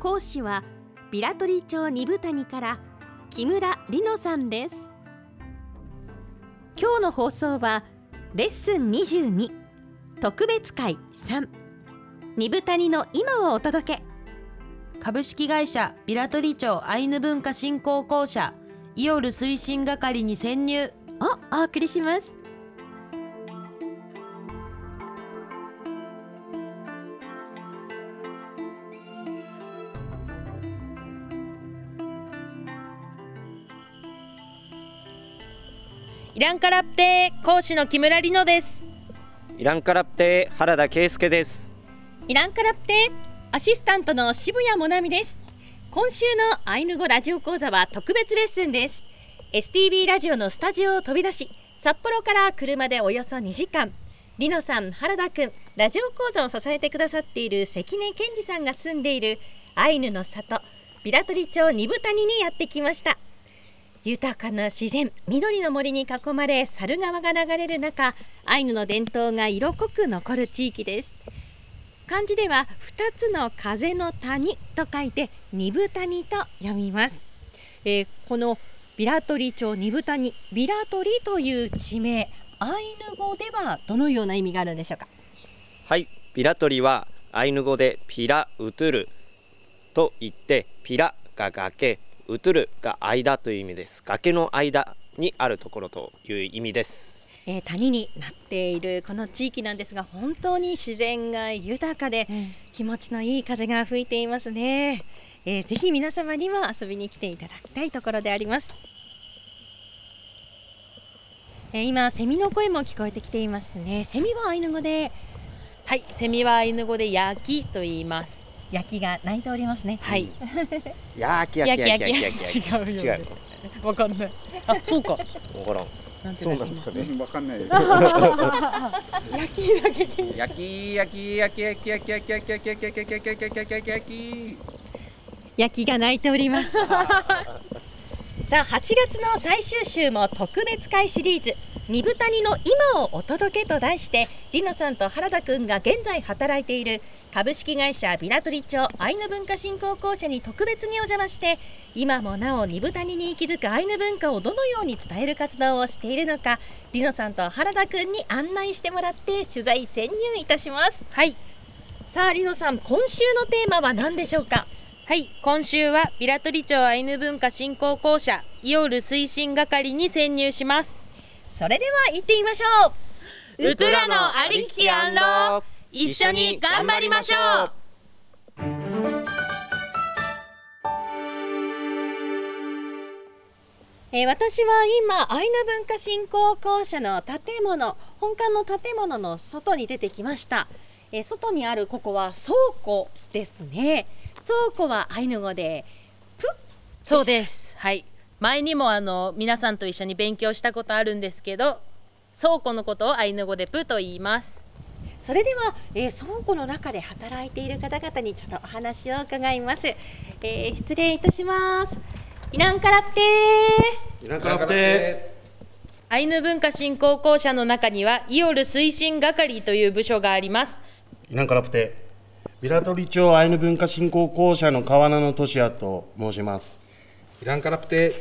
講師はビラトリ町二部谷から木村里乃さんです。今日の放送はレッスン22特別会3二部谷の今をお届け。株式会社ビラトリ町アイヌ文化振興公社イオル推進係に潜入。をお送りしますイランカラプテ講師の木村里乃です。イランカラプテ原田圭介です。イランカラプテアシスタントの渋谷もなみです。今週のアイヌ語ラジオ講座は特別レッスンです。STB ラジオのスタジオを飛び出し札幌から車でおよそ2時間。リノさん原田くんラジオ講座を支えてくださっている関根健二さんが住んでいるアイヌの里ビラトリ町二部谷にやってきました豊かな自然緑の森に囲まれ猿川が流れる中アイヌの伝統が色濃く残る地域です。漢字では2つの風の谷と書いて二部谷と読みます、えー、このビラトリ町二部谷ビラトリという地名アイヌ語ではどのような意味があるんでしょうか？はいビラトリはアイヌ語でピラウトゥルと言ってピラが崖ウトゥルが間という意味です。崖の間にあるところという意味です、えー、谷になっているこの地域なんですが本当に自然が豊かで、うん、気持ちのいい風が吹いていますね、えー、ぜひ皆様にも遊びに来ていただきたいところであります。えー、今セミの声も聞こえてきていますね。セミはアイヌ語で？はいセミはアイヌ語で焼きと言います焼きが鳴いておりますね。はい。焼き焼き焼き焼き違うよ、ね。わかんない。あ、そうか。わからん。なんてそうなんですかね。わかんない。焼きだけで。焼き焼き焼き焼き焼き焼き焼き焼き焼き焼き焼き焼き焼き焼き。焼きが鳴いております。さあ、8月の最終週も特別会シリーズ。二部谷の今をお届けと題してリノさんと原田くんが現在働いている株式会社ビラトリ町アイヌ文化振興公社に特別にお邪魔して今もなお二部谷に息づくアイヌ文化をどのように伝える活動をしているのかリノさんと原田くんに案内してもらって取材潜入いたします。はいさあリノさん今週のテーマは何でしょうか？はい今週はビラトリ町アイヌ文化振興公社イオル推進係に潜入します。それでは行ってみましょう。ウトラのありきき安老一緒に頑張りましょう。えー、私は今アイヌ文化振興公社の建物本館の建物の外に出てきました、えー、外にあるここは倉庫ですね。倉庫はアイヌ語でプそうです。はい前にもあの皆さんと一緒に勉強したことあるんですけど倉庫のことをアイヌ語でプと言います。それでは、えー、倉庫の中で働いている方々にちょっとお話を伺います、えー、失礼いたします。イランカラプテイランカラプテアイヌ文化振興公社の中にはイオル推進係という部署があります。イランカラプテビラトリ町アイヌ文化振興公社の川名の俊也と申します。イランカラプテ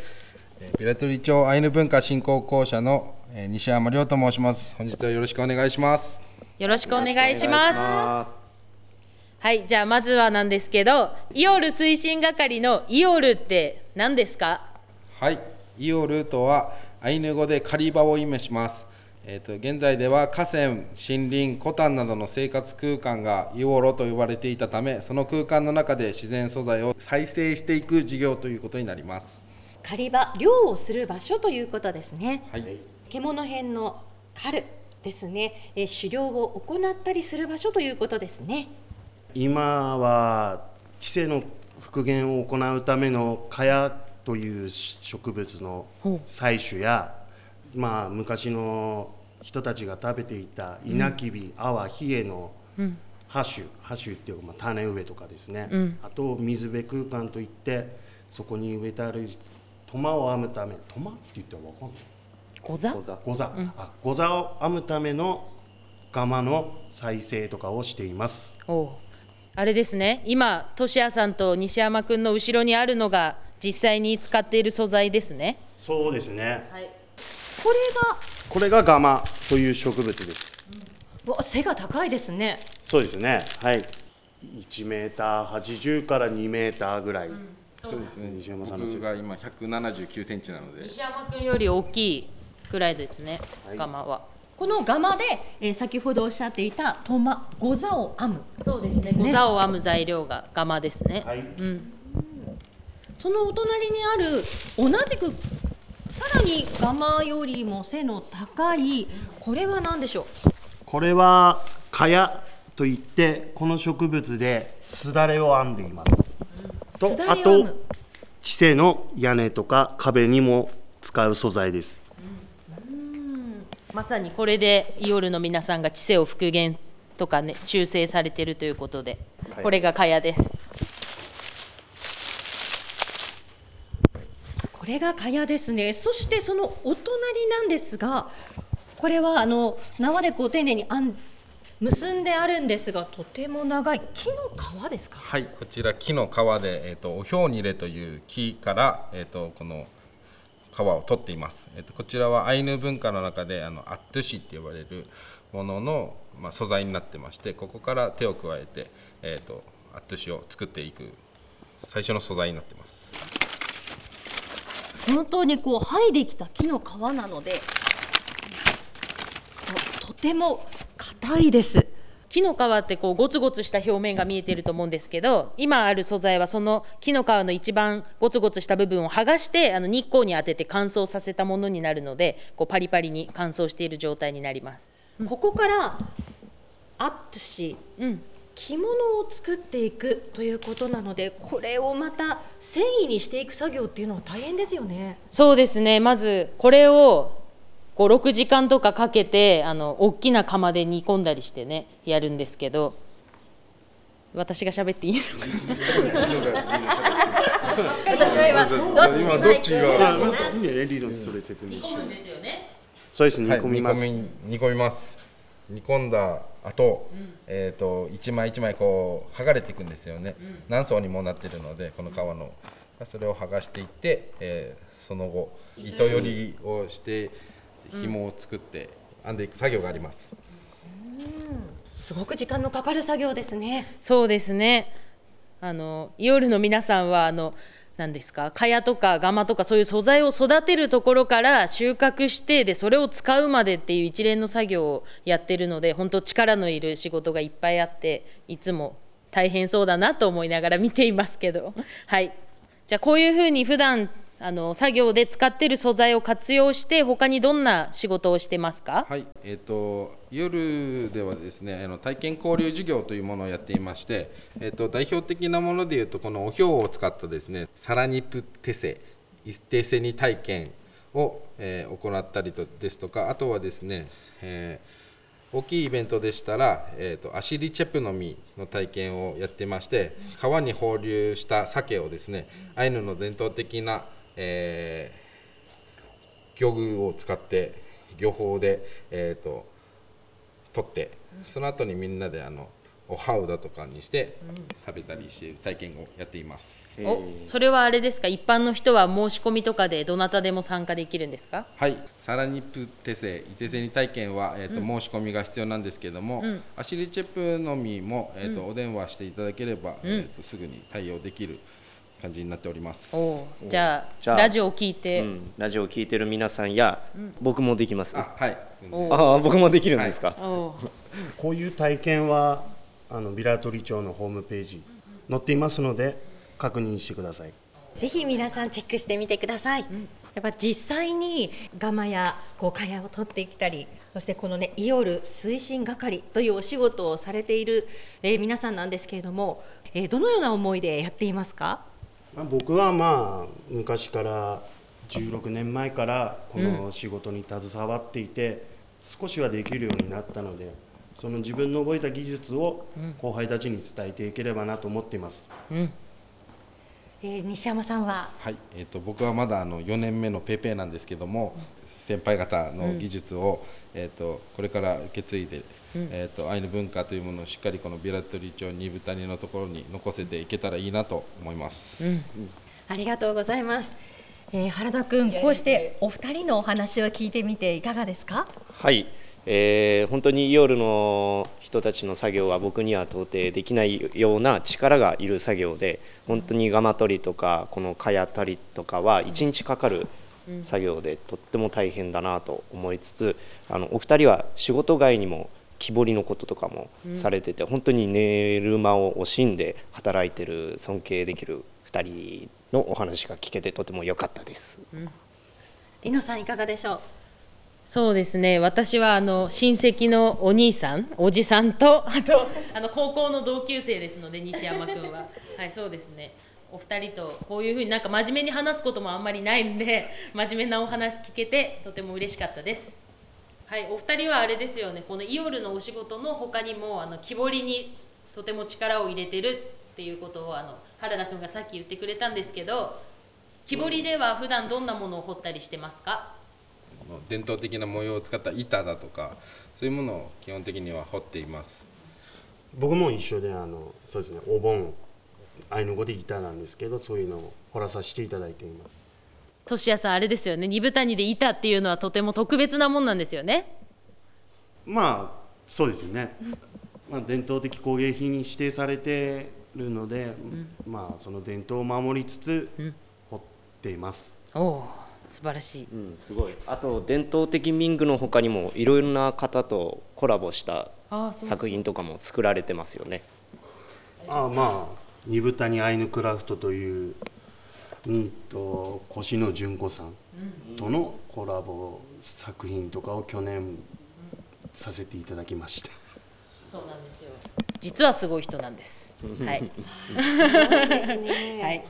ビラトリ町アイヌ文化振興公社の西山亮と申します。本日はよろしくお願いします。よろしくお願いします。はいじゃあまずはなんですけどイオル推進係のイオルって何ですか？はいイオルとはアイヌ語で狩り場を意味します。えーと、と現在では河川、森林、コタンなどの生活空間がイオロと呼ばれていたためその空間の中で自然素材を再生していく事業ということになります狩り場漁をする場所ということですね、はい、獣編の狩るですね、えー、狩猟を行ったりする場所ということですね。今は知性の復元を行うための蚊帳という植物の採取や、まあ、昔の人たちが食べていた稲きび、あわ、ひえのハ種ハ種っていうか、まあ、種植えとかですね、あと水辺空間といってそこに植えてあるトマを編むためトマって言ったら分かんない。ござござゴザ、あゴザを編むための釜の再生とかをしています。あれですね。今としやさんと西山くんの後ろにあるのが実際に使っている素材ですね。そうですね。これが？これがガマという植物です。わ背が高いですね。そうですね。はい。1メーター80から2メーターぐらい。そうです。ね西山さんの僕が今179センチなので。西山くんより大きいくらいですねガマは。このガマで、えー先ほどおっしゃっていたトマゴザを編む。そうですね。ござを編む材料がガマですね、はい。うん。そのお隣にある同じくさらにガマよりも背の高いこれは何でしょう？これは蚊帳といってこの植物ですだれを編んでいます。とあと地勢の屋根とか壁にも使う素材です。まさにこれでイオルの皆さんが知性を復元とかね修正されてるということで、はい。これが蚊帳です。これが蚊帳ですね。そしてそのお隣なんですがこれはあの縄でこう丁寧に編ん結んであるんですがとても長い。木の皮ですか？はいこちら木の皮で、えー、とおひょうにれという木から、えー、とこの皮を取っています、えー、とこちらはアイヌ文化の中であのアットゥシって呼ばれるものの、まあ、素材になってましてここから手を加えて、えー、とアットゥシを作っていく最初の素材になってます。本当にこう剥いできた木の皮なのでととても硬いです。木の皮ってこうゴツゴツした表面が見えてると思うんですけど今ある素材はその木の皮の一番ゴツゴツした部分を剥がしてあの日光に当てて乾燥させたものになるのでこうパリパリに乾燥している状態になります。ここからアットシうん、着物を作っていくということなのでこれをまた繊維にしていく作業っていうのは大変ですよね。そうですね。まずこれを56時間とかかけてあの大きな釜で煮込んだりしてねやるんですけど私が喋っていいのか私は今どっちがいいねリードそれ説明して。ですよねそうです煮はい込みます。煮込み煮込みます。煮込んだ後、えっ、と一枚一枚こう剥がれていくんですよね、何層にもなってるのでこの皮の。それを剥がしていって、えーその後糸よりをして紐を作って編んでいく作業があります、すごく時間のかかる作業ですね。そうですね。あのイオルの皆さんはあの何ですか蚊帳とかガマとかそういう素材を育てるところから収穫してでそれを使うまでっていう一連の作業をやってるので本当力のいる仕事がいっぱいあっていつも大変そうだなと思いながら見ていますけど。はい。じゃあこういうふうに普段あの作業で使っている素材を活用して他にどんな仕事をしてますか？はい、えっ、と夜ではですね、あの体験交流授業というものをやっていまして、えっ、と代表的なものでいうとこのおひょうを使ったですね、サラニプテセ一定性に体験を、えー行ったりとですとか、あとはですね、えー大きいイベントでしたら、えー、とアシリチェプの実の体験をやってまして川に放流した鮭をですねアイヌの伝統的な、えー漁具を使って漁法で、えー、と取ってその後にみんなであのおはうだとかにして食べたりしている体験をやっています。おそれはあれですか？一般の人は申し込みとかでどなたでも参加できるんですか？はい、サラニプテセ、イテセニ体験は、えーと申し込みが必要なんですけども、アシリチェプのみも、えーとお電話していただければ、えーとすぐに対応できる感じになっております。おじゃあじゃあラジオを聞いて、うん、ラジオを聞いてる皆さんや、僕もできます。ああ、はい。あ、僕もできるんですか？おこういう体験はあのビラトリ町のホームページ載っていますので確認してください。ぜひ皆さんチェックしてみてください、やっぱ実際にガマやこう蚊帳を取ってきたりそしてこのねイオル推進係というお仕事をされている、えー皆さんなんですけれどもえーどのような思いでやっていますか？まあ僕はまあ昔から16年前からこの仕事に携わっていて、少しはできるようになったのでその自分の覚えた技術を後輩たちに伝えていければなと思っています。えー西山さんは？はい、えー、と僕はまだあの4年目のペーペーなんですけども、先輩方の技術を、えー、とこれから受け継いで、えー、とアイヌ文化というものをしっかりこのビラトリ町二部谷のところに残せていけたらいいなと思います。ありがとうございます、えー原田くんこうしてお二人のお話を聞いてみていかがですか？はい、えー本当にイオールの人たちの作業は僕には到底できないような力がいる作業で本当にガ取りとかこの蚊帳取りとかは1日かかる作業でとっても大変だなと思いつつあのお二人は仕事外にも木彫りのこととかもされてて、本当に寝る間を惜しんで働いてる尊敬できる2人のお話が聞けてとても良かったです。りのさんいかがでしょう？そうですね。私はあの親戚のお兄さんおじさんと あとあの高校の同級生ですので西山君は。はいそうですね。お二人とこういうふうになんか真面目に話すこともあんまりないんで真面目なお話聞けてとても嬉しかったですはいお二人はあれですよねこのイオルのお仕事の他にもあの木彫りにとても力を入れてるっていうことをあの原田君がさっき言ってくれたんですけど木彫りでは普段どんなものを彫ったりしてますか？あの伝統的な模様を使った板だとかそういうものを基本的には彫っています。僕も一緒であのそうですねお盆アイヌ語で板なんですけどそういうのを掘らさせていただいています。としやさんあれですよね。二部谷で板っていうのはとても特別なもんなんですよね。まあそうですよね、まあ、伝統的工芸品に指定されてるので、まあその伝統を守りつつ掘っています、おお素晴らしい。うん、すごい。あと伝統的民具の他にもいろいろな方とコラボしたあそう。作品とかも作られてますよね。ああまあ二部谷アイヌクラフトといううんと越野純子さんとのコラボ作品とかを去年させていただきましたそうなんですよ。実はすごい人なんです。はい。はい。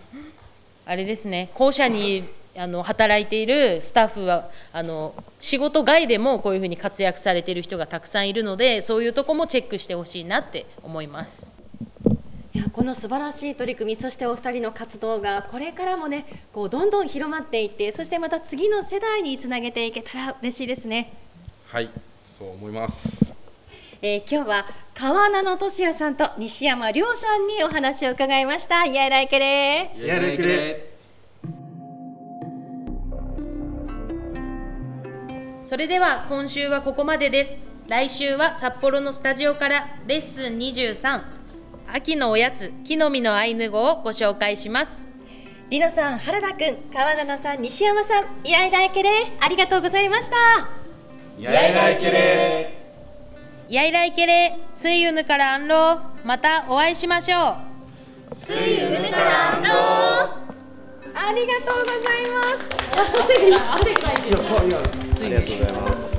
あれですね。校舎にあの働いているスタッフはあの仕事外でもこういうふうに活躍されている人がたくさんいるのでそういうとこもチェックしてほしいなって思います。いやこの素晴らしい取り組みそしてお二人の活動がこれからもねこうどんどん広まっていってそしてまた次の世代につなげていけたら嬉しいですね、はい、そう思います。えー今日は川名の俊也さんと西山亮さんにお話を伺いました。イヤイライケレ。ーやる気でそれでは今週はここまでです。来週は札幌のスタジオからレッスン23秋のおやつ木の実のアイヌ語をご紹介します。リノさん原田くん川名さん西山さんイヤイライケレーありがとうございました。やいらいけれ。やいらいけれスイユヌからアンローまたお会いしましょう。ありがとうございます。ありがとうございます。